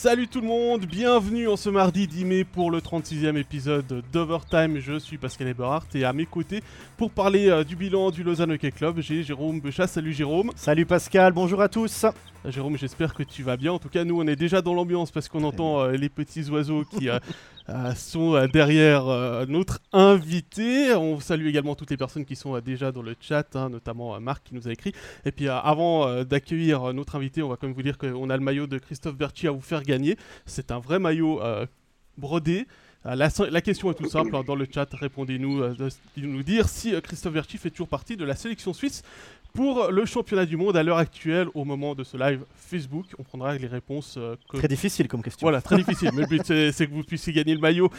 Salut tout le monde, bienvenue en ce mardi 10 mai pour le 36e épisode d'Overtime. Je suis Pascal Eberhardt et à mes côtés pour parler euh, du bilan du Lausanne Hockey Club, j'ai Jérôme Bechat. Salut Jérôme. Salut Pascal, bonjour à tous. Euh, Jérôme, j'espère que tu vas bien. En tout cas, nous on est déjà dans l'ambiance parce qu'on entend euh, les petits oiseaux qui sont derrière notre invité. On salue également toutes les personnes qui sont déjà dans le chat, hein, notamment Marc qui nous a écrit. Et puis avant d'accueillir notre invité, on va quand même vous dire qu'on a le maillot de Christophe Berti à vous faire gagner. C'est un vrai maillot euh, brodé. Euh, la, question est tout simple, hein, dans le chat, répondez-nous, euh, nous dire si Christophe Verchi fait toujours partie de la sélection suisse pour le championnat du monde à l'heure actuelle, au moment de ce live Facebook. On prendra les réponses. Très difficile comme question. Voilà, très difficile. Mais le but, c'est que vous puissiez gagner le maillot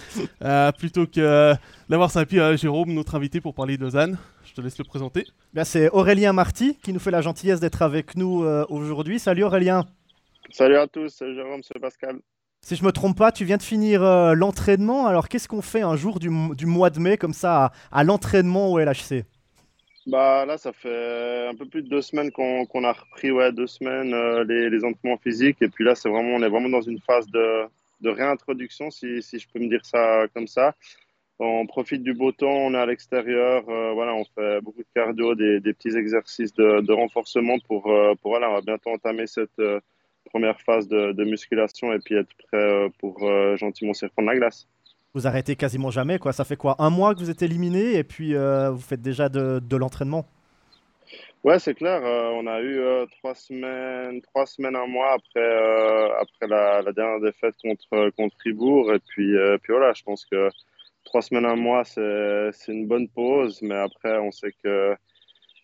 plutôt que d'avoir ça. Puis Jérôme, notre invité pour parler de Zan. Je te laisse le présenter. Ben, c'est Aurélien Marty qui nous fait la gentillesse d'être avec nous aujourd'hui. Salut Aurélien. Salut à tous, c'est Jérôme, c'est Pascal. Si je me trompe pas, tu viens de finir euh, l'entraînement. Alors qu'est-ce qu'on fait un jour du, mois de mai comme ça à, l'entraînement au LHC Bah là, ça fait un peu plus de deux semaines qu'on a repris, ouais, deux semaines euh, les, entraînements physiques. Et puis là, c'est vraiment, on est vraiment dans une phase de, réintroduction, si, je peux me dire ça comme ça. On profite du beau temps, on est à l'extérieur, euh, voilà, on fait beaucoup de cardio, des, petits exercices de, renforcement pour, pour, voilà, on va bientôt entamer cette première phase de, musculation et puis être prêt euh, pour euh, gentiment s'y reprendre la glace. Vous arrêtez quasiment jamais, quoi. Ça fait quoi Un mois que vous êtes éliminé et puis euh, vous faites déjà de, l'entraînement? Ouais, c'est clair. on a eu trois semaines, trois semaines, un mois après, après la, dernière défaite contre, contre Fribourg. Et puis, puis voilà, je pense que trois semaines, un mois, c'est une bonne pause. Mais après, on sait que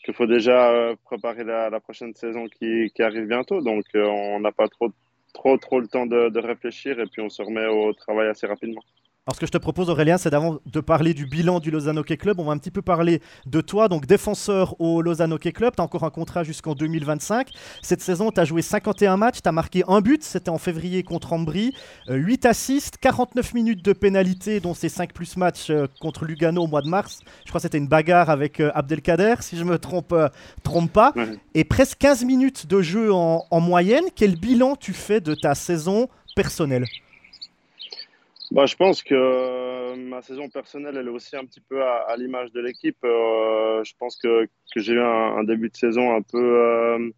qu'il faut déjà euh, préparer la, prochaine saison qui, arrive bientôt. Donc, euh, on n'a pas trop, trop, trop le temps de réfléchir et puis on se remet au travail assez rapidement. Alors, ce que je te propose, Aurélien, c'est d'avant de parler du bilan du Lausanne Hockey Club. On va un petit peu parler de toi, donc défenseur au Lausanne Hockey Club. Tu as encore un contrat jusqu'en 2025. Cette saison, tu as joué 51 matchs, tu as marqué un but, c'était en février contre Ambry, 8 euh, assists, 49 minutes de pénalité, dont ces 5 plus matchs euh, contre Lugano au mois de mars. Je crois que c'était une bagarre avec euh, Abdelkader, si je me trompe, trompe pas. Et presque 15 minutes de jeu en, en moyenne. Quel bilan tu fais de ta saison personnelle? Bah, je pense que euh, ma saison personnelle, elle est aussi un petit peu à, l'image de l'équipe. Euh, je pense que, que j'ai eu un, début de saison un peu, euh,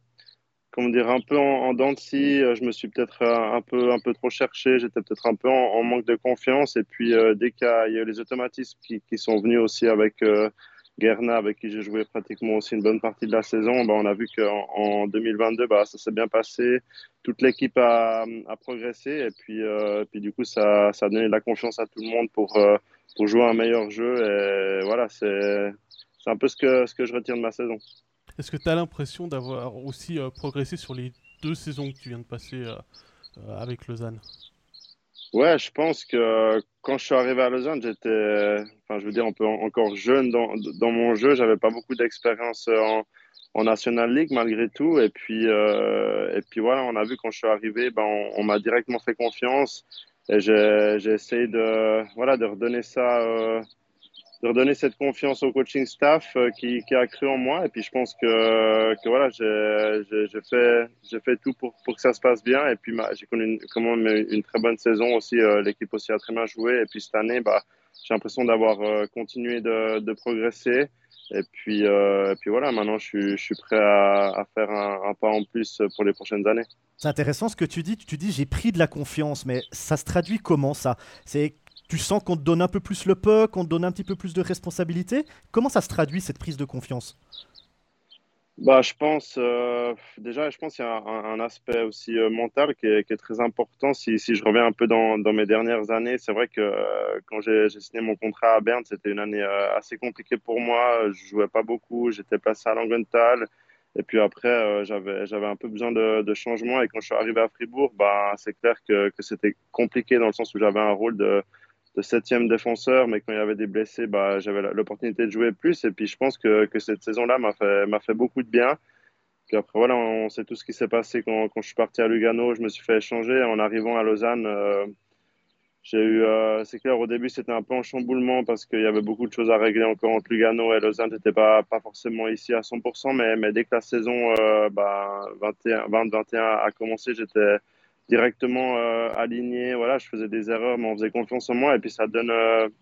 comment dire, un peu en, dents de scie. Je me suis peut-être un peu, un peu trop cherché. J'étais peut-être un peu en, manque de confiance. Et puis, dès qu'il y, a eu les automatismes qui, qui sont venus aussi avec Guerna, avec qui j'ai joué pratiquement aussi une bonne partie de la saison, bah, on a vu qu'en en 2022, bah, ça s'est bien passé. Toute l'équipe a, progressé et puis, euh, puis du coup, ça, ça, a donné de la confiance à tout le monde pour, euh, pour jouer un meilleur jeu. Et voilà, c'est un peu ce que, que je retire de ma saison. Est-ce que tu as l'impression d'avoir aussi euh, progressé sur les deux saisons que tu viens de passer avec Lausanne? Ouais, je pense que quand je suis arrivé à Lausanne, j'étais, enfin, je veux dire, un peu encore jeune dans, dans mon jeu. J'avais pas beaucoup d'expérience en, en, National League malgré tout. Et puis, euh, et puis voilà, on a vu quand je suis arrivé, ben, on, m'a directement fait confiance. Et j'ai essayé de, voilà, de redonner ça. Euh, de redonner cette confiance au coaching staff euh, qui, a cru en moi. Et puis je pense que, voilà, j'ai fait, tout pour, que ça se passe bien. Et puis j'ai connu une, quand même une très bonne saison aussi. Euh, l'équipe aussi a très bien joué. Et puis cette année, bah, j'ai l'impression d'avoir euh, continué de, progresser. Et puis, voilà, maintenant je suis, prêt à, faire un, un, pas en plus pour les prochaines années. C'est intéressant ce que tu dis. Tu dis j'ai pris de la confiance, mais ça se traduit comment ça? Tu sens qu'on te donne un peu plus le puck, qu'on te donne un petit peu plus de responsabilité. Comment ça se traduit cette prise de confiance? Bah, je pense euh, déjà, je pense qu'il y a un, aspect aussi euh, mental qui est, très important. Si, je reviens un peu dans, mes dernières années, c'est vrai que euh, quand j'ai signé mon contrat à Berne, c'était une année assez compliquée pour moi. Je jouais pas beaucoup, j'étais placé à Langenthal. Et puis après, j'avais un peu besoin de, de, changement. Et quand je suis arrivé à Fribourg, bah, c'est clair que c'était compliqué dans le sens où j'avais un rôle de, de septième défenseur, mais quand il y avait des blessés, bah, j'avais l'opportunité de jouer plus. Et puis je pense que, cette saison-là m'a fait, beaucoup de bien. Puis après, voilà, on sait tout ce qui s'est passé quand, je suis parti à Lugano. Je me suis fait échanger. En arrivant à Lausanne, euh, euh, c'est clair, au début, c'était un peu en chamboulement parce qu'il y avait beaucoup de choses à régler encore entre Lugano et Lausanne. J'étais pas, pas forcément ici à 100%, mais, dès que la saison euh, bah, 20-21 a commencé, j'étais directement aligné. Voilà, je faisais des erreurs, mais on faisait confiance en moi. Et puis, ça donne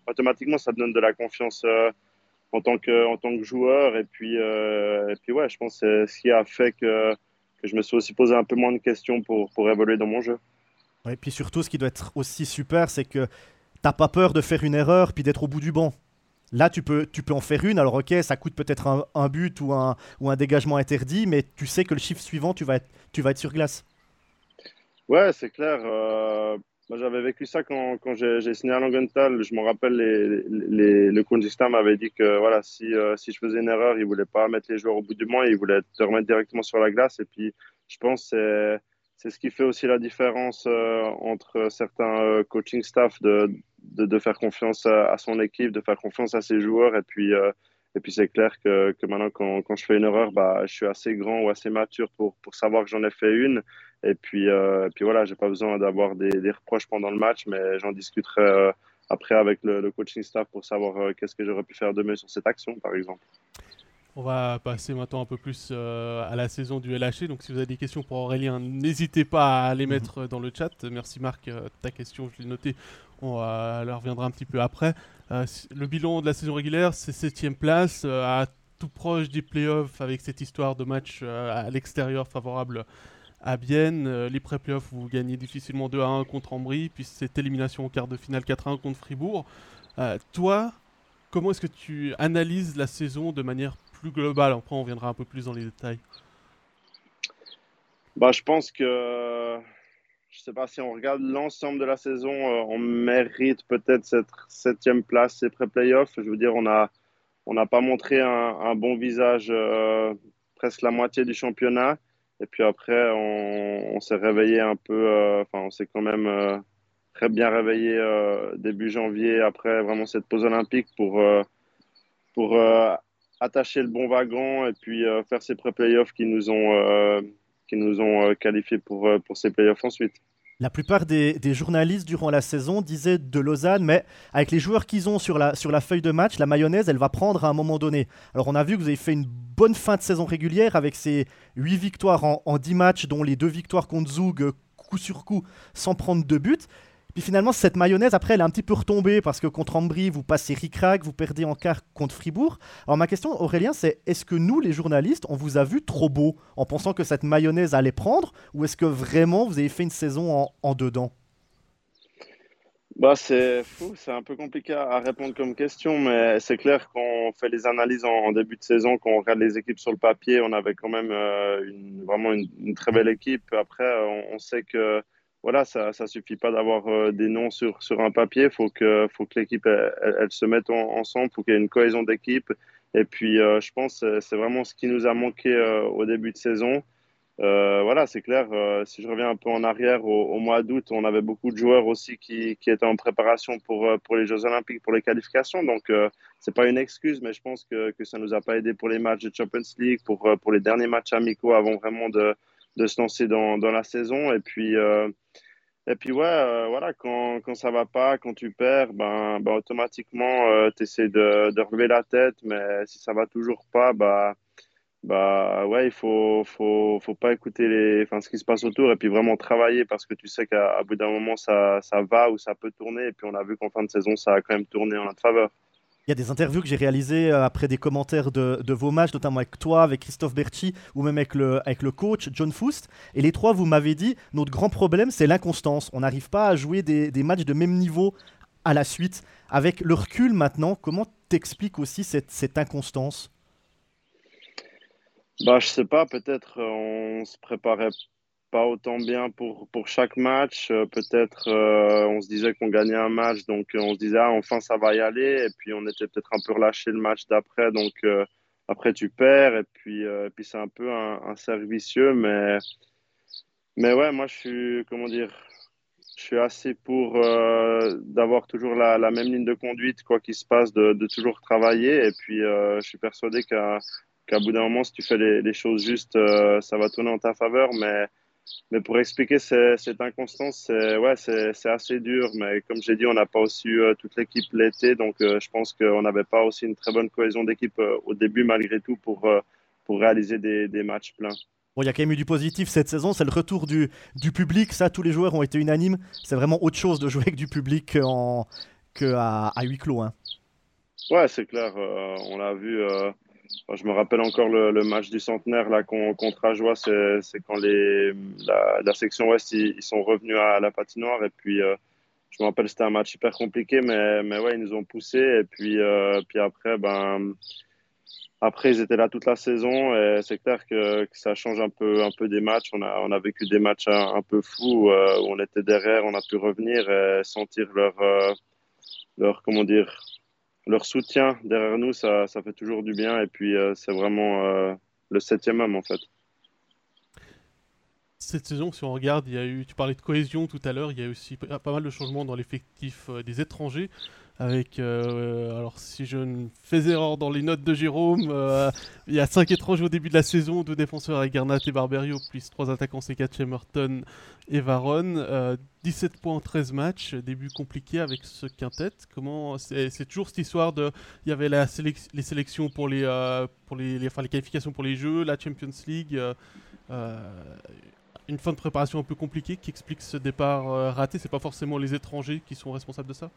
automatiquement, ça donne de la confiance en tant que, en tant que joueur. Et puis, et puis ouais, je pense que c'est ce qui a fait que, que je me suis aussi posé un peu moins de questions pour, pour évoluer dans mon jeu. Et puis surtout, ce qui doit être aussi super, c'est que t'as pas peur de faire une erreur puis d'être au bout du banc. Là, tu peux, tu peux en faire une. Alors, ok, ça coûte peut-être un, but ou un, ou un dégagement interdit, mais tu sais que le chiffre suivant, tu vas être, tu vas être sur glace. Ouais, c'est clair. Euh, moi, j'avais vécu ça quand, j'ai signé à Langenthal. Je me rappelle, les, les, le coach m'avait dit que voilà, si, euh, si je faisais une erreur, il voulait pas mettre les joueurs au bout du banc, il voulait te remettre directement sur la glace. Et puis, je pense que c'est ce qui fait aussi la différence euh, entre certains coaching staff de, faire confiance à, son équipe, de faire confiance à ses joueurs. Et puis, c'est clair que, maintenant, quand, je fais une erreur, bah, je suis assez grand ou assez mature pour savoir que j'en ai fait une. Et puis, euh, et puis voilà, j'ai pas besoin d'avoir des, des, reproches pendant le match, mais j'en discuterai euh, après avec le, le, coaching staff pour savoir qu'est-ce que j'aurais pu faire de mieux sur cette action, par exemple. On va passer maintenant un peu plus à la saison du LHC. Donc, si vous avez des questions pour Aurélien, n'hésitez pas à les mhm. mettre dans le chat. Merci Marc, ta question, je l'ai notée on euh, reviendra un petit peu après. Euh, le bilan de la saison régulière, c'est septième place, euh, à tout proche des playoffs avec cette histoire de match à l'extérieur favorable à Bienne. les pré-playoffs, vous gagnez difficilement 2 à 1 contre Ambry, puis cette élimination au quart de finale 4 à 1 contre Fribourg. toi, comment est-ce que tu analyses la saison de manière plus globale? Après, on viendra un peu plus dans les détails. Bah, je pense que je sais pas si on regarde l'ensemble de la saison, euh, on mérite peut-être cette septième place, ces pré-playoffs. Je veux dire, on n'a on pas montré un, bon visage euh, presque la moitié du championnat. Et puis après, on, s'est réveillé un peu, euh, enfin, on s'est quand même très bien réveillé début janvier après vraiment cette pause olympique pour, pour attacher le bon wagon et puis faire ces pré-playoffs qui nous ont qui nous ont euh, qualifiés pour, euh, pour ces playoffs ensuite. La plupart des, journalistes durant la saison disaient de Lausanne, mais avec les joueurs qu'ils ont sur la, feuille de match, la mayonnaise, elle va prendre à un moment donné. Alors on a vu que vous avez fait une bonne fin de saison régulière avec ces 8 victoires en, en 10 matchs, dont les deux victoires contre Zug coup sur coup sans prendre de but. Puis finalement, cette mayonnaise, après, elle est un petit peu retombée parce que contre Ambry, vous passez ric vous perdez en quart contre Fribourg. Alors ma question, Aurélien, c'est est-ce que nous, les journalistes, on vous a vu trop beau en pensant que cette mayonnaise allait prendre ou est-ce que vraiment vous avez fait une saison en, dedans? Bah, c'est fou, c'est un peu compliqué à répondre comme question, mais c'est clair qu'on fait les analyses en, début de saison, qu'on regarde les équipes sur le papier, on avait quand même euh, vraiment une, très belle équipe. Après, on sait que voilà, ça ne suffit pas d'avoir euh, des noms sur, sur un papier. Il faut que, faut que l'équipe elle, se mette ensemble, il faut qu'il y ait une cohésion d'équipe. Et puis, euh, je pense que c'est vraiment ce qui nous a manqué euh, au début de saison. voilà, c'est clair. si je reviens un peu en arrière, au, mois d'août, on avait beaucoup de joueurs aussi qui, qui étaient en préparation pour, pour les Jeux Olympiques, pour les qualifications. Donc, ce n'est pas une excuse, mais je pense que, que ça ne nous a pas aidé pour les matchs de Champions League, pour, pour les derniers matchs amicaux avant vraiment de, de se lancer dans, dans la saison. Et puis, et puis ouais, euh, voilà, quand, quand ça va pas, quand tu perds, ben, ben automatiquement, euh, tu essaies de, de relever la tête, mais si ça va toujours pas, bah, bah ouais, il faut, faut, faut pas écouter les, enfin, ce qui se passe autour et puis vraiment travailler parce que tu sais qu'à bout d'un moment, ça, ça va ou ça peut tourner. Et puis on a vu qu'en fin de saison, ça a quand même tourné en notre faveur. Il y a des interviews que j'ai réalisées euh, après des commentaires de, vos matchs, notamment avec toi, avec Christophe Berti ou même avec le, coach John Foust. Et les trois, vous m'avez dit, notre grand problème, c'est l'inconstance. On n'arrive pas à jouer des, des, matchs de même niveau à la suite. Avec le recul maintenant, comment t'expliques aussi cette, cette inconstance? Bah, je sais pas, peut-être euh, on se préparait pas autant bien pour, pour chaque match. Euh, peut-être euh, on se disait qu'on gagnait un match, donc euh, on se disait ah, enfin ça va y aller. Et puis on était peut-être un peu relâché le match d'après, donc après tu perds. Et puis, puis c'est un peu un, un. Mais, mais ouais, moi je suis, comment dire, je suis assez pour d'avoir toujours la, même ligne de conduite, quoi qu'il se passe, de, de, toujours travailler. Et puis je suis persuadé qu'à qu'à bout d'un moment, si tu fais les, les choses justes, ça va tourner en ta faveur. Mais mais pour expliquer cette inconstance, c'est ouais, assez dur. Mais comme j'ai dit, on n'a pas aussi eu euh, toute l'équipe l'été, donc euh, je pense qu'on n'avait pas aussi une très bonne cohésion d'équipe euh, au début malgré tout pour, pour réaliser des, des matchs pleins. Bon, il y a quand même eu du positif cette saison, c'est le retour du, du public. Ça, tous les joueurs ont été unanimes. C'est vraiment autre chose de jouer avec du public qu'à que à, à huis clos. Hein. Ouais, c'est clair. Euh, on l'a vu. Euh, je me rappelle encore le, match du centenaire là, contre Ajoie. C'est quand la, section ouest ils, sont revenus à la patinoire. Et puis, euh, je me rappelle, c'était un match hyper compliqué. Mais, mais ouais, ils nous ont poussé. Et puis, puis après, ben après, ils étaient là toute la saison et c'est clair que, ça change un peu, un peu des matchs. On a, on a vécu des matchs un, peu fous euh, où on était derrière, on a pu revenir et sentir leur, euh, leur, comment dire, leur soutien derrière nous. Ça, ça fait toujours du bien et puis euh, c'est vraiment le septième homme en fait. Cette saison, si on regarde, il y a eu, tu parlais de cohésion tout à l'heure, il y a aussi pas mal de changements dans l'effectif des étrangers avec euh, alors si je ne fais erreur dans les notes de Jérôme, euh, il y a 5 étrangers au début de la saison, deux défenseurs avec Garnat et Barberio, plus 3 attaquants C4 Chemerton et Varon. 17 euh, points en 13 matchs, début compliqué avec ce quintet. Comment c'est toujours cette histoire de il y avait les sélections pour les pour les, enfin, les qualifications pour les jeux, la Champions League une fin de préparation un peu compliquée qui explique ce départ raté. C'est pas forcément les étrangers qui sont responsables de ça?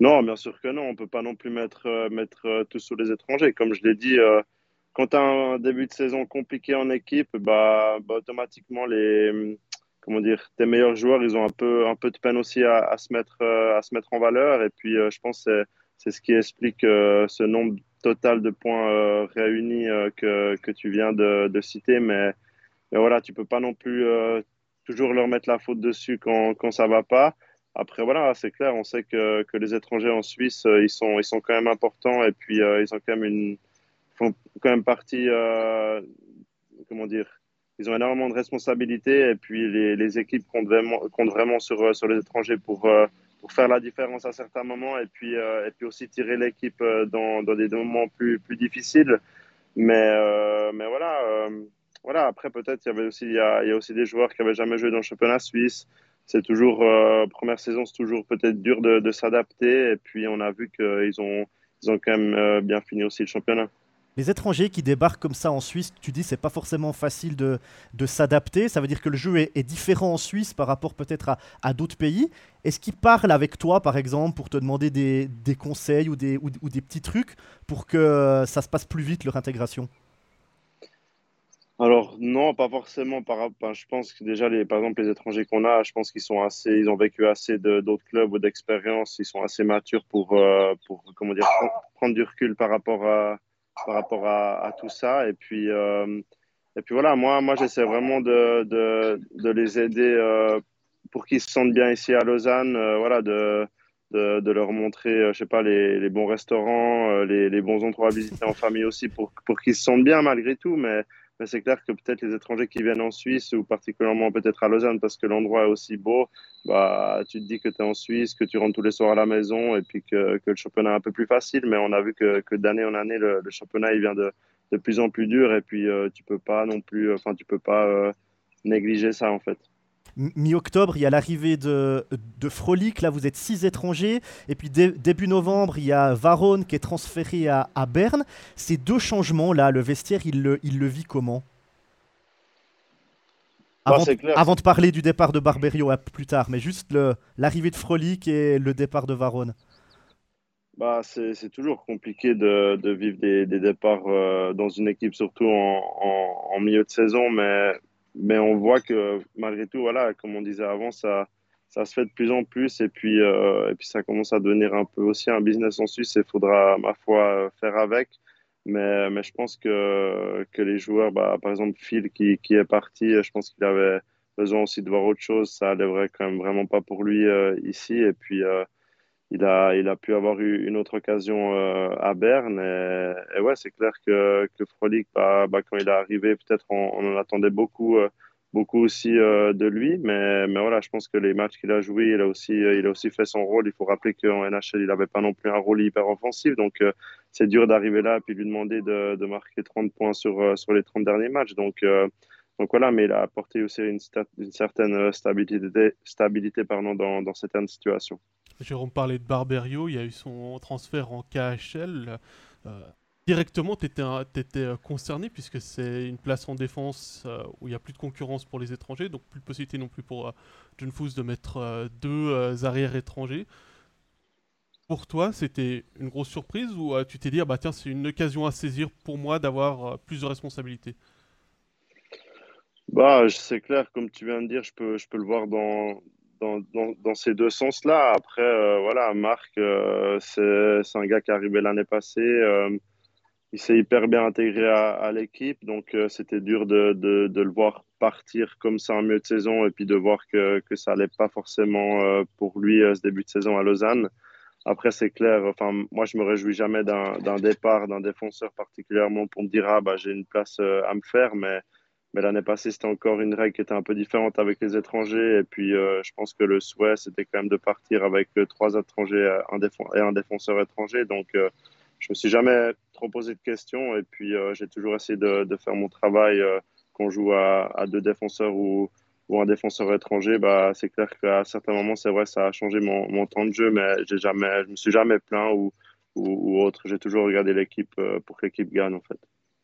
Non, bien sûr que non. On ne peut pas non plus mettre, euh, mettre euh, tout sous les étrangers. Comme je l'ai dit, euh, quand tu as un début de saison compliqué en équipe, bah, bah, automatiquement, les, comment dire, tes meilleurs joueurs, ils ont un peu, un peu de peine aussi à, se, mettre, à se mettre en valeur. Et puis, je pense que c'est ce qui explique ce nombre total de points réunis que, que, tu viens de, de citer. Mais, mais, voilà, tu ne peux pas non plus toujours leur mettre la faute dessus quand, quand ça ne va pas. Après, voilà, c'est clair, on sait que, que, les étrangers en Suisse, euh, ils, sont, ils sont quand même importants et puis euh, ils ont quand même une, font quand même partie, euh, comment dire, ils ont énormément de responsabilités et puis les, les équipes comptent vraiment, comptent vraiment sur, sur les étrangers pour, pour faire la différence à certains moments et puis, et puis aussi tirer l'équipe dans, dans, des moments plus, plus difficiles. Mais, mais voilà, voilà, après peut-être il y y a, il y a aussi des joueurs qui n'avaient jamais joué dans le championnat suisse c'est toujours, euh, première saison, c'est toujours peut-être dur de, s'adapter. Et puis, on a vu qu'ils ont, ils ont quand même euh, bien fini aussi le championnat. Les étrangers qui débarquent comme ça en Suisse, tu dis c'est pas forcément facile de, de s'adapter. Ça veut dire que le jeu est, différent en Suisse par rapport peut-être à, à d'autres pays. Est-ce qu'ils parlent avec toi, par exemple, pour te demander des, des conseils ou des, ou des petits trucs pour que ça se passe plus vite leur intégration? Alors non, pas forcément. Par, je pense que déjà, les, par exemple, les étrangers qu'on a, je pense qu'ils sont assez, ils ont vécu assez d'autres clubs ou d'expériences. Ils sont assez matures pour, euh, pour comment dire, prendre du recul par rapport à, par rapport à, tout ça. Et puis, euh, et puis voilà, moi, moi, j'essaie vraiment de, de, de, les aider euh, pour qu'ils se sentent bien ici à Lausanne. voilà, de, de, de, leur montrer, je sais pas, les, les bons restaurants, les, les, bons endroits à visiter en famille aussi, pour, pour qu'ils se sentent bien malgré tout. Mais mais c'est clair que peut-être les étrangers qui viennent en Suisse ou particulièrement peut-être à Lausanne parce que l'endroit est aussi beau, bah, tu te dis que tu es en Suisse, que tu rentres tous les soirs à la maison et puis que, le championnat est un peu plus facile. Mais on a vu que, que d'année en année, le, championnat vient de, plus en plus dur et puis euh, tu peux pas non plus, enfin, tu peux pas euh, négliger ça en fait mi-octobre, il y a l'arrivée de, de Frolic. Là, vous êtes six étrangers. Et puis début novembre, il y a Varone qui est transféré à, à Berne. Ces deux changements-là, le vestiaire, il le, il le vit comment? Bah, avant, de parler du départ de Barberio plus tard, mais juste l'arrivée de Frolic et le départ de Varone. Bah, c'est toujours compliqué de, de vivre des, des départs euh, dans une équipe, surtout en, en, en, milieu de saison, mais mais on voit que malgré tout, voilà, comme on disait avant, ça, ça se fait de plus en plus et puis, euh, et puis ça commence à devenir un peu aussi un business en Suisse et il faudra, ma foi, faire avec. Mais, mais je pense que, que les joueurs, bah, par exemple Phil qui, qui est parti, je pense qu'il avait besoin aussi de voir autre chose. Ça n'allait quand même vraiment pas pour lui euh, ici. Et puis, euh, il a, il a pu avoir eu une autre occasion euh, à Berne. Et, ouais, c'est clair que, que Frolic, bah, bah, quand il est arrivé, peut-être on, en attendait beaucoup, euh, beaucoup aussi euh, de lui. Mais, voilà, je pense que les matchs qu'il a joués, il a, aussi, il a aussi fait son rôle. Il faut rappeler qu'en NHL, il n'avait pas non plus un rôle hyper offensif. Donc, c'est dur d'arriver là et puis lui demander de, marquer 30 points sur, les 30 derniers matchs. Donc, voilà, mais il a apporté aussi une, une certaine stabilité, stabilité pardon, dans, dans certaines situations. Jérôme parlait de Barberio, il y a eu son transfert en KHL. Euh, directement, tu étais, euh, concerné puisque c'est une place en défense euh, où il n'y a plus de concurrence pour les étrangers, donc plus de possibilité non plus pour John Foos de mettre deux arrières étrangers. Pour toi, c'était une grosse surprise ou tu t'es dit, ah bah tiens, c'est une occasion à saisir pour moi d'avoir plus de responsabilités? Bah, c'est clair, comme tu viens de dire, je peux, je peux le voir dans, dans, ces deux sens-là. Après, euh, voilà, Marc, euh, c'est un gars qui est arrivé l'année passée. Euh, il s'est hyper bien intégré à, l'équipe, donc c'était dur de, de, le voir partir comme ça en milieu de saison et puis de voir que, que ça n'allait pas forcément pour lui ce début de saison à Lausanne. Après, c'est clair, enfin, moi, je me réjouis jamais d'un départ d'un défenseur particulièrement pour me dire, ah, bah, j'ai une place à me faire, mais mais l'année passée, c'était encore une règle qui était un peu différente avec les étrangers. Et puis, euh, je pense que le souhait, c'était quand même de partir avec euh, trois étrangers euh, un et un défenseur étranger. Donc, je me suis jamais trop posé de questions. Et puis, j'ai toujours essayé de, faire mon travail quand joue à, deux défenseurs ou, ou un défenseur étranger. Bah, c'est clair qu'à certains moments, c'est vrai, ça a changé mon, temps de jeu, mais jamais, je me suis jamais plaint ou, ou autre. J'ai toujours regardé l'équipe pour que l'équipe gagne, en fait.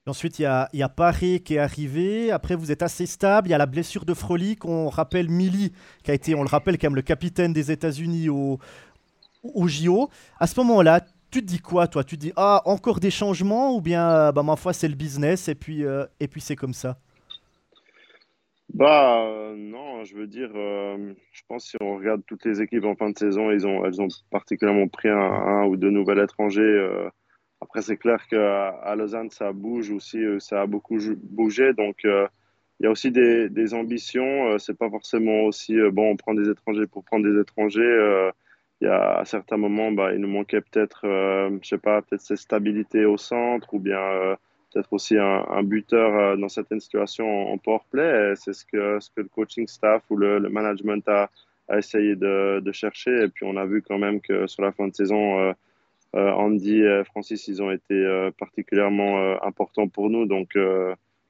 Ensuite, il y a, y a, Paris qui est arrivé. Après, vous êtes assez stable. Il y a la blessure de Frolic. On rappelle Milly, qui a été, on le rappelle, même le capitaine des États-Unis au, JO. À ce moment-là, tu te dis quoi, toi? Tu te dis, ah, encore des changements? Ou bien, bah, ma foi, c'est le business et puis, euh, et puis c'est comme ça? Bah euh, non, je veux dire, euh, je pense si on regarde toutes les équipes en fin de saison, ils ont, elles ont particulièrement pris un, un ou deux nouveaux étrangers. Après, c'est clair qu'à Lausanne, ça bouge aussi, euh, ça a beaucoup bougé. Donc, euh, il y a aussi des, ambitions. Euh, c'est pas forcément aussi, bon, on prend des étrangers pour prendre des étrangers. il y a à certains moments, bah, il nous manquait peut-être, je sais pas, peut-être cette stabilité au centre ou bien peut-être aussi un, buteur dans certaines situations en, power play. C'est ce que, ce que le coaching staff ou le, management a, essayé de, chercher. Et puis, on a vu quand même que sur la fin de saison, euh, Andy et Francis, ils ont été euh, particulièrement euh, importants pour nous. Donc,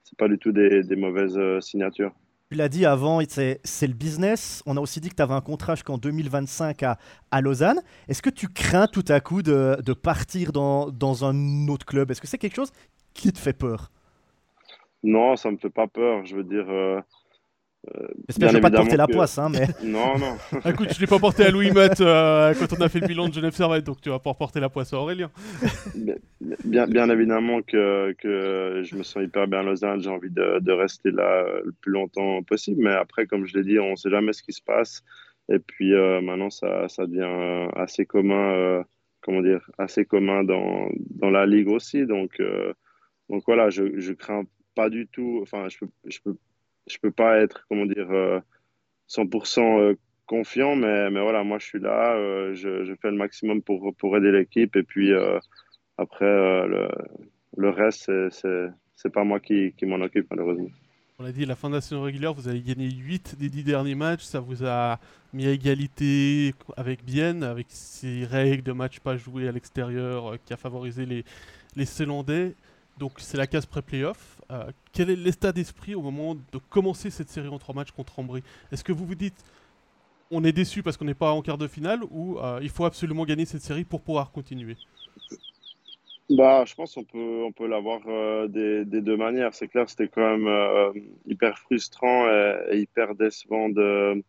c'est pas du tout des, mauvaises signatures. Tu l'as dit avant, c'est le business. On a aussi dit que tu avais un contrat jusqu'en 2025 à, à Lausanne. Est-ce que tu crains tout à coup de, de partir dans, dans, un autre club? Est-ce que c'est quelque chose qui te fait peur? Non, ça me fait pas peur. Je veux dire, euh, J'espère que je vais pas te porter la poisse, hein, mais... non, non. Écoute, je l'ai pas porté à Louis Matt euh, quand on a fait le bilan de Genève Servette, donc tu vas pas porter la poisse à Aurélien. bien, bien évidemment que, que je me sens hyper bien à Lausanne, j'ai envie de, de, rester là le plus longtemps possible, mais après, comme je l'ai dit, on sait jamais ce qui se passe, et puis euh, maintenant, ça, ça devient assez commun, comment dire, assez commun dans, dans la ligue aussi, donc, donc voilà, je, je crains pas du tout, enfin, je peux, je peux je peux pas être, comment dire, 100% euh, euh, confiant, mais, mais voilà, moi je suis là, euh, je, fais le maximum pour, pour aider l'équipe et puis après, le, le, reste, c'est pas moi qui, qui m'en occupe malheureusement. On l'a dit, la fin de la saison régulière, vous avez gagné 8 des 10 derniers matchs. Ça vous a mis à égalité avec Bienne, avec ces règles de match pas joué à l'extérieur qui a favorisé les, les Célandais. Donc c'est la case pré-playoff. Euh, quel est l'état d'esprit au moment de commencer cette série en trois matchs contre Ambry? Est-ce que vous vous dites on est déçu parce qu'on n'est pas en quart de finale ou euh, il faut absolument gagner cette série pour pouvoir continuer? Bah, je pense qu'on peut, on peut l'avoir euh, des, deux manières. C'est clair, c'était quand même hyper frustrant et, hyper décevant de,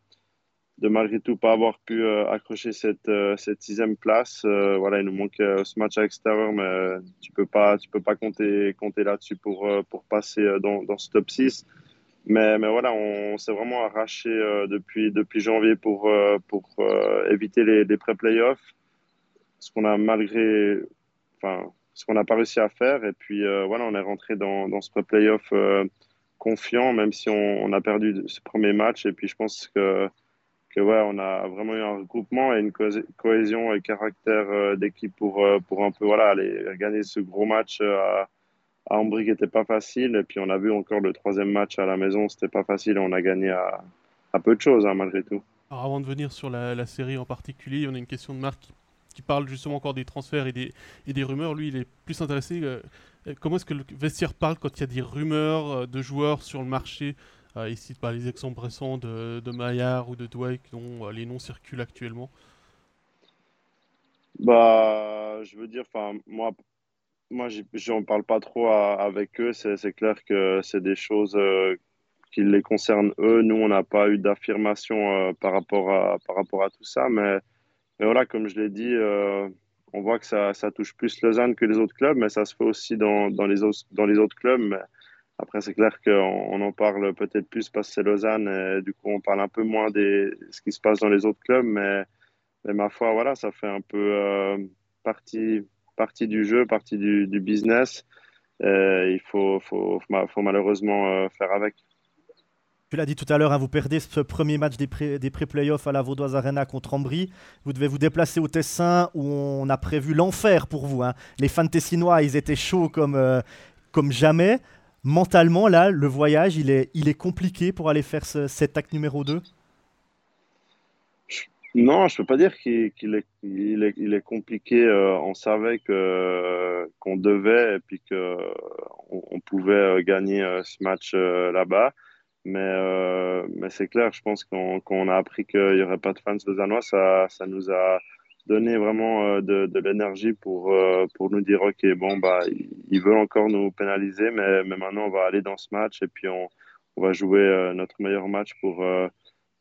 de malgré tout pas avoir pu euh, accrocher cette, euh, cette sixième place. Euh, voilà, il nous manque ce match à l'extérieur, mais tu peux pas, tu peux pas compter, compter là-dessus pour, pour passer dans, dans ce top 6. Mais, mais voilà, on, s'est vraiment arraché depuis, depuis janvier pour, pour éviter les, les pré-playoffs. Ce qu'on a malgré, enfin, ce qu'on n'a pas réussi à faire. Et puis voilà, on est rentré dans, dans ce pré-playoff confiant, même si on, on, a perdu ce premier match. Et puis je pense que ouais, on a vraiment eu un regroupement et une cohésion et caractère euh, d'équipe pour, euh, pour un peu voilà, aller gagner ce gros match euh, à, à qui n'était pas facile. Et puis on a vu encore le troisième match à la maison, c'était pas facile on a gagné à, à peu de choses hein, malgré tout. Alors avant de venir sur la, la, série en particulier, on a une question de Marc qui, qui, parle justement encore des transferts et des, et des rumeurs. Lui, il est plus intéressé. comment est-ce que le vestiaire parle quand il y a des rumeurs de joueurs sur le marché euh, ici, par les exemples récents de, de Maillard ou de Dwight dont euh, les noms circulent actuellement Bah, je veux dire, moi, moi, j'en parle pas trop avec eux. C'est clair que c'est des choses euh, qui les concernent eux. Nous, on n'a pas eu d'affirmation euh, par, rapport à, par rapport à tout ça. Mais, voilà, comme je l'ai dit, on voit que ça, ça, touche plus Lausanne que les autres clubs, mais ça se fait aussi dans, dans, les, autres, dans les autres clubs. Après, c'est clair qu'on on en parle peut-être plus parce que c'est Lausanne. Et du coup, on parle un peu moins de ce qui se passe dans les autres clubs. Mais, ma foi, voilà, ça fait un peu partie partie du jeu, partie du, business. Euh, il faut, faut, malheureusement euh, faire avec. Tu l'as dit tout à l'heure, hein, vous perdez ce premier match des pré-playoffs à la Vaudoise Arena contre Ambry. Vous devez vous déplacer au Tessin où on a prévu l'enfer pour vous. Hein. Les fans tessinois, ils étaient chauds comme, euh, comme jamais. Mentalement, là, le voyage, il est, il est compliqué pour aller faire cet acte numéro 2 non, je peux pas dire qu'il est, il est, il est, compliqué. Euh, on savait que qu'on devait et puis que on, pouvait euh, gagner euh, ce match là-bas. Mais, mais c'est clair, je pense qu'on a appris qu'il n'y aurait pas de fans lausannois, ça, ça nous a donné vraiment de, de l'énergie pour, pour nous dire ok, bon, bah, il veut encore nous pénaliser, mais, mais maintenant on va aller dans ce match et puis on, on va jouer notre meilleur match pour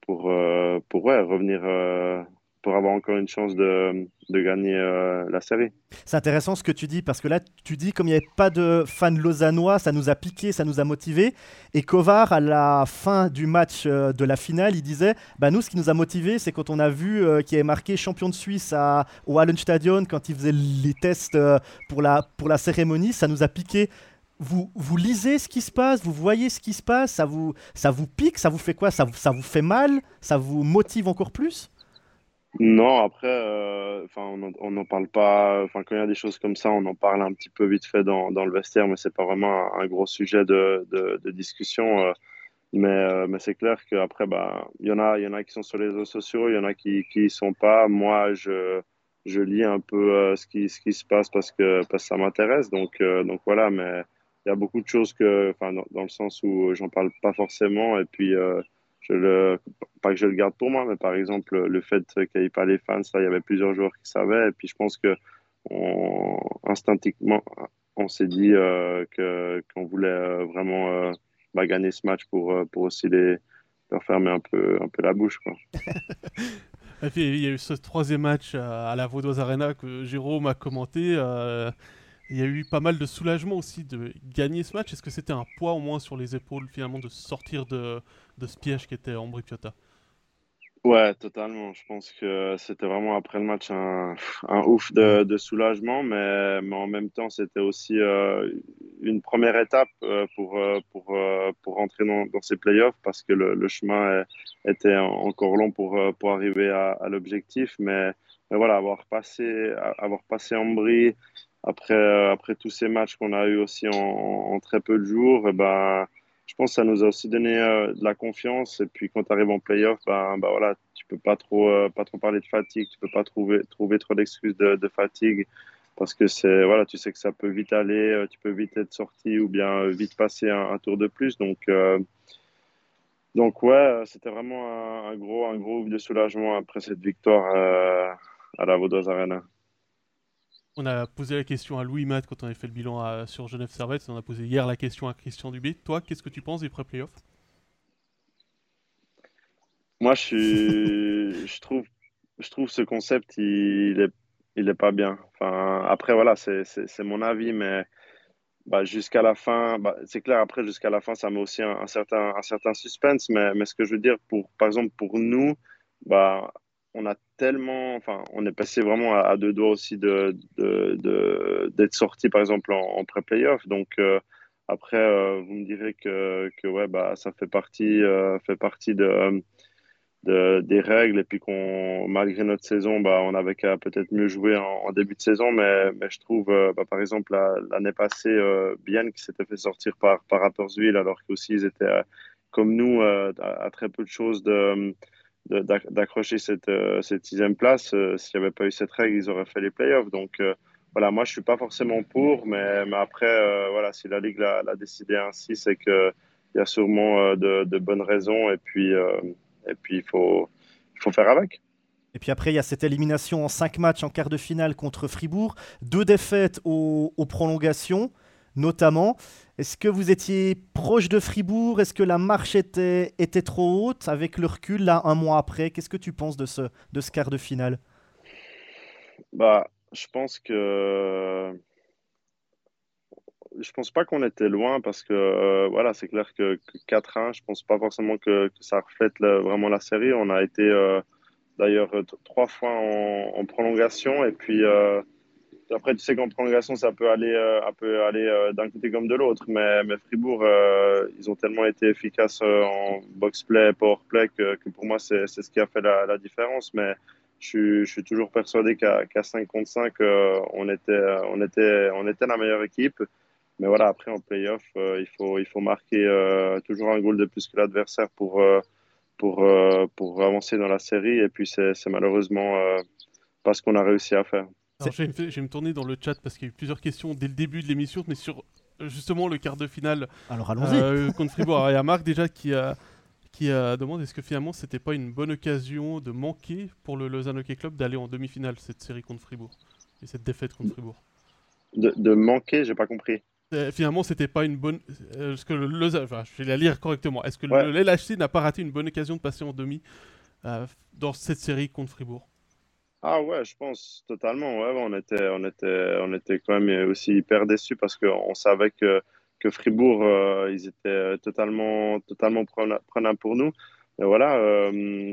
pour, euh, pour revenir, euh, pour avoir encore une chance de, gagner euh, la série. C'est intéressant ce que tu dis, parce que là, tu dis, comme il n'y avait pas de fans lausannois, ça nous a piqué, ça nous a motivé. Et Kovar, à la fin du match de la finale, il disait bah, Nous, ce qui nous a motivé, c'est quand on a vu qu'il avait marqué champion de Suisse à, au Hallenstadion, quand il faisait les tests pour, la, pour la cérémonie, ça nous a piqué vous, lisez ce qui se passe, vous voyez ce qui se passe, ça vous, pique, ça vous fait quoi? Ça vous fait mal? Ça vous motive encore plus? Non, après, euh, on n'en parle pas. Enfin, quand il y a des choses comme ça, on en parle un petit peu vite fait dans, dans le vestiaire, mais c'est pas vraiment un, gros sujet de, de, discussion. Euh, mais, euh, mais c'est clair qu'après, bah, il y, en a, y en a qui sont sur les réseaux sociaux, il y en a qui n'y sont pas. Moi, je, je lis un peu ce, qui, ce qui se passe parce que, parce que ça m'intéresse. Donc, donc voilà, mais il y a beaucoup de choses que, enfin, dans, le sens où j'en parle pas forcément. Et puis, je pas que je le garde pour moi, mais par exemple, le fait qu'il n'y ait pas les fans, ça, il y avait plusieurs joueurs qui savaient. Et puis, je pense que on, instinctivement, on s'est dit euh, que qu'on voulait euh, vraiment bah, gagner ce match pour, pour aussi les, leur fermer un peu, un peu la bouche. Quoi. il y a eu ce troisième match à la Vaudoise Arena que Jérôme a commenté. Il y a eu pas mal de soulagement aussi de gagner ce match. Est-ce que c'était un poids au moins sur les épaules finalement de sortir de, de ce piège qui était Ambry Piotta? Ouais, totalement. Je pense que c'était vraiment après le match un, un ouf de, de, soulagement, mais, mais en même temps, c'était aussi euh, une première étape euh, pour, euh, pour, pour rentrer dans, dans ces playoffs parce que le, le, chemin était encore long pour, pour arriver à, à l'objectif. Mais, mais, voilà, avoir passé, avoir passé Ambry, après, euh, après tous ces matchs qu'on a eu aussi en, très peu de jours, eh ben, je pense que ça nous a aussi donné euh, de la confiance. Et puis quand tu arrives en playoff, ben, ben voilà, tu peux pas trop, euh, parler de fatigue, tu peux pas trouver, trouver trop d'excuses de, fatigue parce que c'est voilà, tu sais que ça peut vite aller, tu peux vite être sorti ou bien vite passer un, tour de plus. Donc donc ouais, c'était vraiment un, gros un gros de soulagement après cette victoire à la Vaudoise Arena. On a posé la question à Louis Matt quand on avait fait le bilan sur Genève Servette. On a posé hier la question à Christian Dubé. Toi, qu'est-ce que tu penses des pré-playoffs? Moi, je, je, trouve, je trouve ce concept, il est, il est pas bien. Enfin, après, voilà, c'est mon avis, mais bah, jusqu'à la fin, bah, c'est clair, après, jusqu'à la fin, ça met aussi un, certain, un certain suspense. Mais, mais ce que je veux dire, pour, par exemple, pour nous, bah, on a tellement, enfin, on est passé vraiment à, deux doigts aussi de, d'être sorti, par exemple, en, pré-playoff. Donc, euh, après, euh, vous me direz que, que ouais, bah, ça fait partie, euh, fait partie de, des règles. Et puis, qu'on, malgré notre saison, bah, on avait qu'à peut-être mieux jouer en, début de saison. Mais, mais je trouve, bah, par exemple, l'année passée, bien qui s'était fait sortir par, par Rapperswil, alors qu'aussi ils étaient comme nous à, très peu de choses de d'accrocher cette, euh, cette, sixième place. Euh, s'il n'y avait pas eu cette règle, ils auraient fait les playoffs. Donc euh, voilà, moi je suis pas forcément pour, mais, mais après, voilà, si la Ligue l'a décidé ainsi, c'est qu'il y a sûrement de, bonnes raisons et puis, et il, faut, faut faire avec. Et puis après, il y a cette élimination en 5 matchs en quart de finale contre Fribourg, deux défaites aux, prolongations notamment. Est-ce que vous étiez proche de Fribourg? Est-ce que la marche était, était trop haute? Avec le recul là un mois après Qu'est-ce que tu penses de ce, de ce quart de finale? Bah, je pense que je pense pas qu'on était loin parce que euh, voilà, c'est clair que, 4-1, je pense pas forcément que, ça reflète vraiment la série. On a été euh, d'ailleurs trois fois en, prolongation et puis euh, après tu sais qu'en prolongation ça peut aller peu aller d'un côté comme de l'autre, mais, mais Fribourg ils ont tellement été efficaces en box play, power play que, pour moi c'est ce qui a fait la, différence. Mais je suis, toujours persuadé qu'à 5 contre 5, on, était, on, était, on était la meilleure équipe. Mais voilà, après en playoff, euh, il, faut, il faut marquer euh, toujours un goal de plus que l'adversaire pour, euh, pour, pour avancer dans la série. Et puis, c'est malheureusement pas ce qu'on a réussi à faire. Je, vais me, tourner dans le chat parce qu'il y a eu plusieurs questions dès le début de l'émission, mais sur justement le quart de finale Alors, allons-y. contre Fribourg. il y a Marc déjà qui a, qui a demandé est-ce que finalement c'était pas une bonne occasion de manquer pour le Lausanne Hockey Club d'aller en demi-finale cette série contre Fribourg et cette défaite contre Fribourg? De, de manquer, j'ai pas compris. Euh, finalement, c'était pas une bonne. Euh, est-ce que le enfin, je vais la lire correctement. Est-ce que le LHC n'a pas raté une bonne occasion de passer en demi euh, dans cette série contre Fribourg? Ah ouais, je pense totalement. Ouais, on était, on était, on était quand même aussi hyper déçus parce qu'on savait que, que Fribourg, ils étaient totalement, totalement prenants pour nous. Et voilà,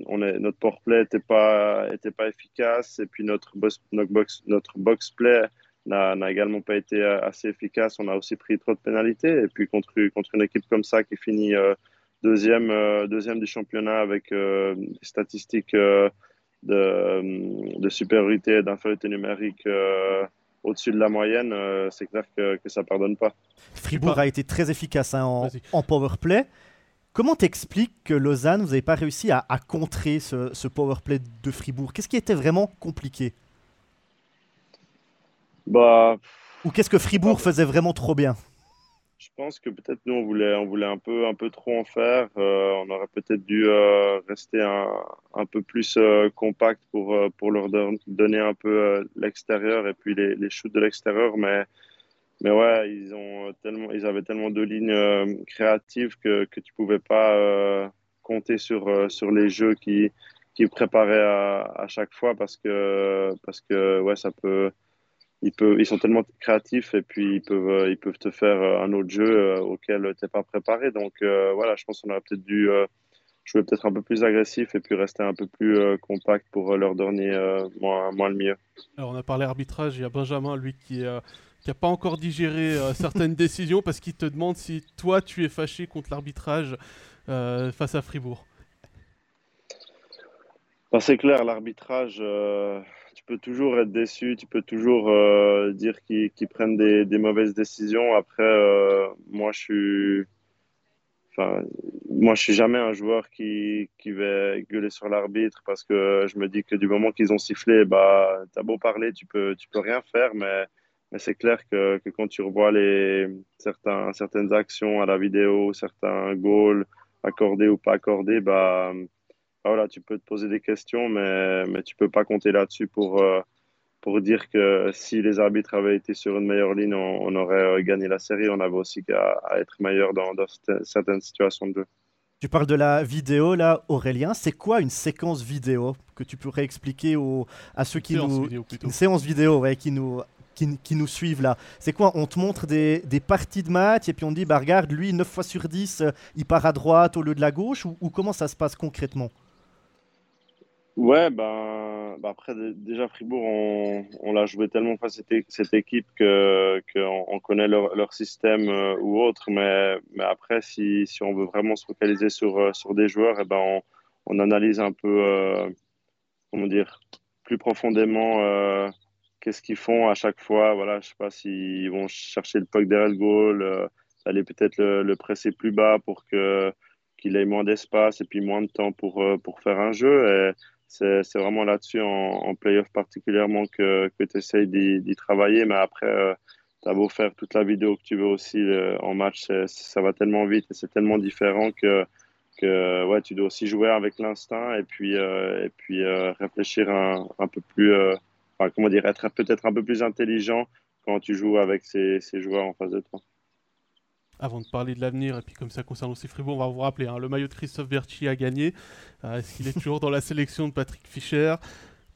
on est, notre port play n'était pas, était pas efficace et puis notre box, notre box, notre box play n'a également pas été euh, assez efficace. On a aussi pris trop de pénalités. Et puis contre, contre une équipe comme ça qui finit euh, deuxième, euh, deuxième du championnat avec des statistiques de, de, supériorité et d'infériorité numérique au-dessus de la moyenne, c'est clair que, que ça ne pardonne pas. Fribourg a été très efficace hein, en, en power play. Comment t'expliques que Lausanne, vous n'avez pas réussi à, à contrer ce, ce power play de Fribourg? Qu'est-ce qui était vraiment compliqué? Bah, Ou qu'est-ce que Fribourg faisait vraiment trop bien? Je pense que peut-être nous, on voulait, on voulait un, peu, un peu trop en faire. Euh, on aurait peut-être dû euh, rester un, un, peu plus euh, compact pour, pour leur donner un peu l'extérieur et puis les, les shoots de l'extérieur. Mais, mais ouais, ils, ont tellement, ils avaient tellement de lignes créatives que, que tu ne pouvais pas compter sur, sur les jeux qui, qui préparaient à, à, chaque fois parce que, parce que ouais, ça peut ils, peuvent, ils sont tellement créatifs et puis ils peuvent, euh, ils peuvent te faire euh, un autre jeu euh, auquel tu n'es pas préparé. Donc voilà, je pense qu'on aurait peut-être dû jouer peut-être un peu plus agressif et puis rester un peu plus compact pour leur donner moins, moins, le mieux. Alors on a parlé arbitrage, il y a Benjamin, lui, qui n'a pas encore digéré certaines décisions parce qu'il te demande si toi tu es fâché contre l'arbitrage face à Fribourg. Bah, c'est clair, l'arbitrage tu peux toujours être déçu, tu peux toujours euh, dire qu'ils prennent des, mauvaises décisions. Après, euh, moi, je suis. Moi, je suis jamais un joueur qui, qui va gueuler sur l'arbitre parce que je me dis que du moment qu'ils ont sifflé, bah, as beau parler, tu peux, tu peux rien faire, mais, mais c'est clair que, que, quand tu revois les, certains, certaines actions à la vidéo, certains goals accordés ou pas accordés, bah, voilà, tu peux te poser des questions, mais, mais tu peux pas compter là-dessus pour, euh, pour dire que si les arbitres avaient été sur une meilleure ligne, on, aurait euh, gagné la série. On avait aussi qu'à être meilleur dans, certaines situations de jeu. Tu parles de la vidéo là, Aurélien. C'est quoi une séquence vidéo que tu pourrais expliquer aux, à ceux qui nous une séance vidéo ouais, qui nous qui, qui, nous suivent là C'est quoi? On te montre des, des, parties de match et puis on dit bah regarde lui 9 fois sur 10 euh, il part à droite au lieu de la gauche ou comment ça se passe concrètement? Ouais, ben, ben, après, déjà, Fribourg, on, on l'a joué tellement face à cette, équipe qu'on que on connaît leur, leur système euh, ou autre. Mais, mais après, si, si on veut vraiment se focaliser sur, euh, sur des joueurs, et eh ben on, on analyse un peu, euh, comment dire, plus profondément qu'est-ce qu'ils font à chaque fois. Voilà, je sais pas s'ils vont chercher le puck derrière le goal, aller peut-être le, presser plus bas pour que qu'il ait moins d'espace et puis moins de temps pour, pour faire un jeu. C'est vraiment là-dessus, en, en playoff particulièrement, que, que tu essayes d'y travailler. Mais après, euh, tu as beau faire toute la vidéo que tu veux aussi en match, ça va tellement vite et c'est tellement différent que, que ouais, tu dois aussi jouer avec l'instinct et puis, et puis réfléchir un, un, peu plus, comment dire, être peut-être un peu plus intelligent quand tu joues avec ces, ces joueurs en face de toi avant de parler de l'avenir, et puis comme ça concerne aussi Fribourg, on va vous rappeler, hein, le maillot de Christophe Berchi a gagné. Euh, est-ce qu'il est toujours dans la sélection de Patrick Fischer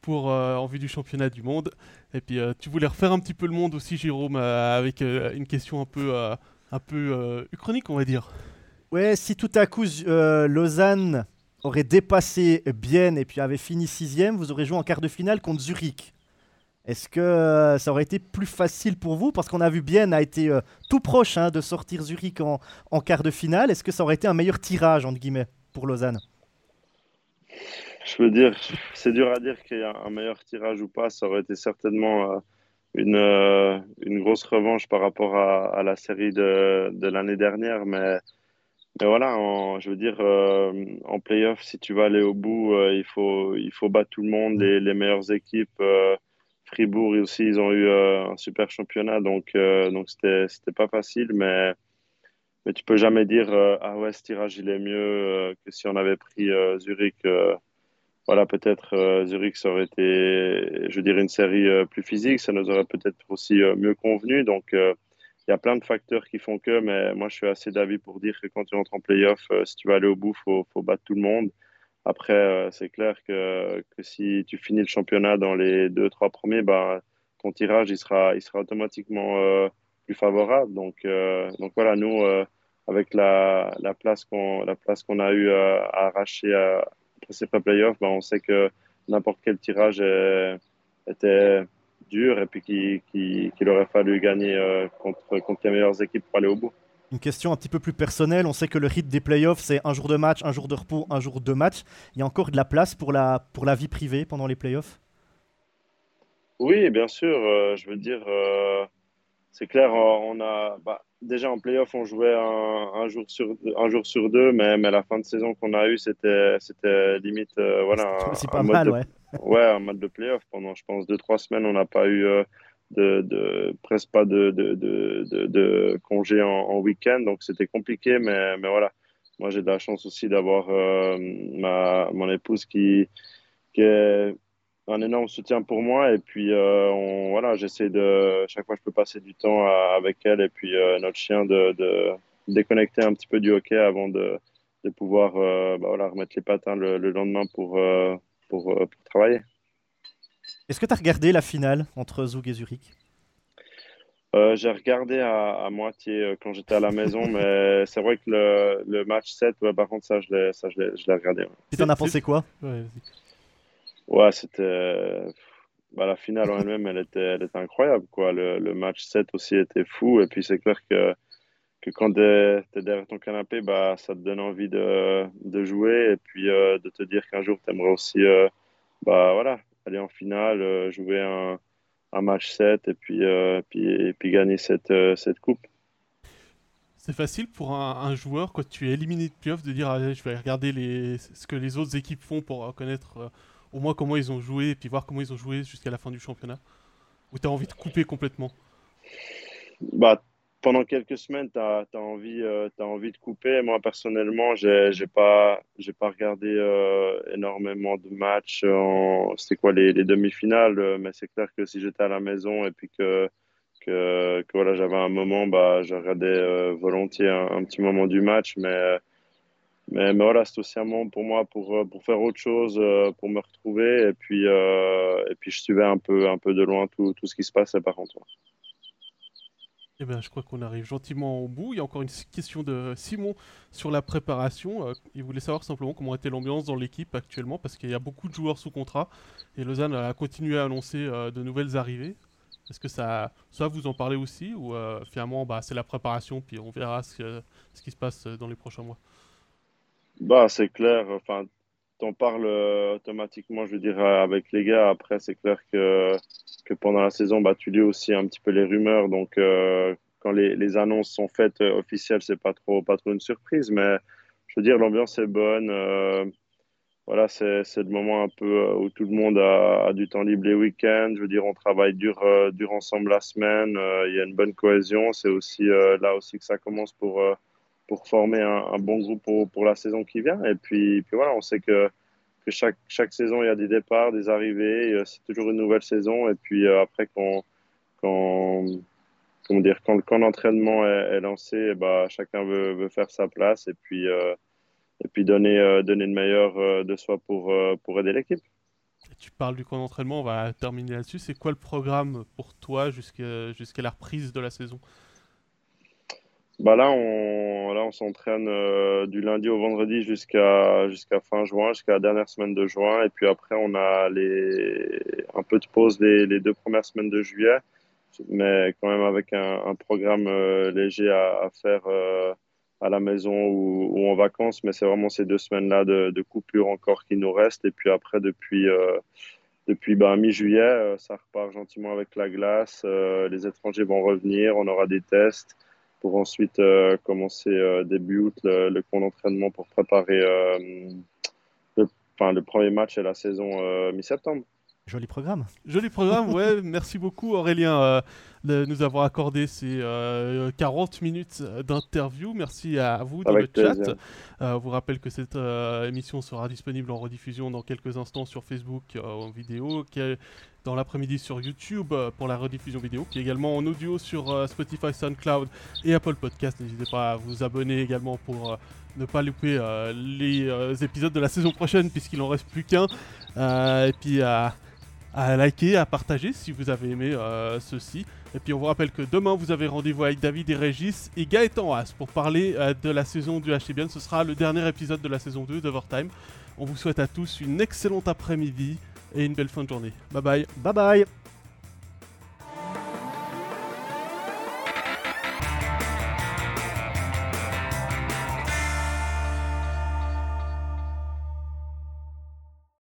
pour, euh, en vue du championnat du monde? Et puis euh, tu voulais refaire un petit peu le monde aussi, Jérôme, avec une question un peu, un peu uchronique, on va dire. Ouais, si tout à coup Lausanne aurait dépassé Bienne et puis avait fini sixième, vous aurez joué en quart de finale contre Zurich. Est-ce que euh, ça aurait été plus facile pour vous? Parce qu'on a vu Bienne a été euh, tout proche hein, de sortir Zurich en, quart de finale. Est-ce que ça aurait été un meilleur tirage, entre guillemets, pour Lausanne? Je veux dire, c'est dur à dire qu'il y a un meilleur tirage ou pas. Ça aurait été certainement euh, une, une grosse revanche par rapport à, la série de, de l'année dernière. Mais, mais voilà, je veux dire, en playoff, si tu vas aller au bout, il, faut, il faut battre tout le monde, les, les meilleures équipes. Fribourg aussi, ils ont eu euh, un super championnat, donc euh, donc c'était pas facile, mais mais tu peux jamais dire euh, ah ouais ce tirage il est mieux que si on avait pris Zurich. voilà, peut-être Zurich ça aurait été, je dirais, une série plus physique, ça nous aurait peut-être aussi mieux convenu. Donc il y a plein de facteurs qui font que, mais moi je suis assez d'avis pour dire que quand tu entres en playoff, si tu vas aller au bout, faut faut battre tout le monde. Après, euh, c'est clair que, que, si tu finis le championnat dans les deux, trois premiers, bah, ton tirage il sera, il sera automatiquement euh, plus favorable. Donc, euh, donc voilà, nous, avec la, la place qu'on a eu à, arracher après ces playoffs, bah, on sait que n'importe quel tirage était dur et puis qu'il aurait fallu gagner contre, contre les meilleures équipes pour aller au bout. Une question un petit peu plus personnelle. On sait que le rythme des playoffs, c'est un jour de match, un jour de repos, un jour de match. Il y a encore de la place pour la, pour la vie privée pendant les playoffs? Oui, bien sûr. Euh, je veux dire, euh, c'est clair, euh, on a. Bah, déjà en playoff, on jouait un, jour sur, un jour sur deux, mais, mais la fin de saison qu'on a eue, c'était limite. voilà, c'est pas mal, ouais. Ouais, un match de playoff. Pendant, je pense, deux, trois semaines, on n'a pas eu de, presque pas de, de, de congé en, week-end, donc c'était compliqué, mais, mais voilà. Moi, j'ai de la chance aussi d'avoir euh, ma, mon épouse qui, qui est un énorme soutien pour moi. Et puis, euh, voilà, j'essaie de, chaque fois je peux passer du temps avec elle et puis euh, notre chien de, de, déconnecter un petit peu du hockey avant de, de pouvoir bah, voilà, remettre les patins le, le lendemain pour, pour, pour travailler. Est-ce que tu as regardé la finale entre Zug et Zurich? Euh, J'ai regardé à, moitié euh, quand j'étais à la maison, mais c'est vrai que le, le match 7, par contre, ça, je l'ai regardé. Ouais. Tu t'en as pensé quoi? Ouais, c'était. Bah, la finale en elle-même, elle était, elle était incroyable. Quoi. Le, le, match 7 aussi était fou. Et puis, c'est clair que, que quand tu es, derrière ton canapé, bah, ça te donne envie de, de jouer et puis euh, de te dire qu'un jour, tu aimerais aussi bah, voilà, aller en finale, euh, jouer un, un, match 7 et puis, euh, puis, et puis gagner cette, euh, cette coupe. C'est facile pour un, joueur, quand tu es éliminé de playoff, de dire je vais regarder les, ce que les autres équipes font pour connaître au moins comment ils ont joué et puis voir comment ils ont joué jusqu'à la fin du championnat? Ou tu as envie de couper complètement? Bah, pendant quelques semaines, tu as, envie, euh, envie de couper. Moi, personnellement, je n'ai pas, pas regardé euh, énormément de matchs. C'était quoi les, les demi-finales euh, Mais c'est clair que si j'étais à la maison et puis que, que, que voilà, j'avais un moment, bah, je regardais volontiers un, petit moment du match. Mais, mais, mais voilà, c'est aussi un moment pour moi pour, pour faire autre chose, pour me retrouver. Et puis, et puis je suivais un peu, un peu de loin tout, tout ce qui se passait par contre. Eh bien, je crois qu'on arrive gentiment au bout. Il y a encore une question de Simon sur la préparation. Euh, il voulait savoir simplement comment était l'ambiance dans l'équipe actuellement, parce qu'il y a beaucoup de joueurs sous contrat, et Lausanne a continué à annoncer euh, de nouvelles arrivées. Est-ce que ça, ça vous en parlez aussi, ou euh, finalement bah, c'est la préparation, puis on verra ce, ce, qui se passe dans les prochains mois? Bah, C'est clair, enfin, t'en parles automatiquement, je veux dire, avec les gars. Après, c'est clair que que pendant la saison, bah, tu lis aussi un petit peu les rumeurs. Donc, euh, quand les, les, annonces sont faites euh, officielles, c'est pas trop, pas trop une surprise. Mais je veux dire, l'ambiance est bonne. Euh, voilà, c'est le moment un peu où tout le monde a, a du temps libre les week-ends. Je veux dire, on travaille dur, dur ensemble la semaine. Il y a une bonne cohésion. C'est aussi là aussi que ça commence pour, pour former un, bon groupe pour, pour, la saison qui vient. Et puis, puis voilà, on sait que, que chaque, chaque saison, il y a des départs, des arrivées, c'est toujours une nouvelle saison. Et puis après, quand, quand, comment dire, quand, quand l'entraînement est, lancé, bah, chacun veut, veut, faire sa place et puis, et puis donner, donner le meilleur de soi pour, pour aider l'équipe. Tu parles du camp d'entraînement, on va terminer là-dessus. C'est quoi le programme pour toi jusqu'à la reprise de la saison? Bah là, on, là, on s'entraîne euh, du lundi au vendredi jusqu'à jusqu'à fin juin, jusqu'à la dernière semaine de juin. Et puis après, on a les, un peu de pause les, les deux premières semaines de juillet, mais quand même avec un, un programme euh, léger à, à faire euh, à la maison ou, ou, en vacances. Mais c'est vraiment ces deux semaines-là de, de, coupure encore qui nous restent. Et puis après, depuis, depuis bah, mi-juillet, ça repart gentiment avec la glace. les étrangers vont revenir, on aura des tests pour ensuite euh, commencer euh, début août le, le camp d'entraînement pour préparer euh, le, enfin, le premier match et la saison mi-septembre. Joli programme. Joli programme, ouais. Merci beaucoup Aurélien de nous avoir accordé ces 40 minutes d'interview. Merci à vous dans le chat. je vous rappelle que cette émission sera disponible en rediffusion dans quelques instants sur Facebook en vidéo, dans l'après-midi sur YouTube euh, pour la rediffusion vidéo, puis également en audio sur euh, Spotify, SoundCloud et Apple Podcast. N'hésitez pas à vous abonner également pour euh, ne pas louper les épisodes de la saison prochaine puisqu'il en reste plus qu'un. et puis à, liker, à partager si vous avez aimé ceci. Et puis on vous rappelle que demain vous avez rendez-vous avec David et Régis et Gaëtan As pour parler de la saison du HTBN. Ce sera le dernier épisode de la saison 2 d'Overtime. On vous souhaite à tous une excellente après-midi et une belle fin de journée. Bye bye. Bye bye.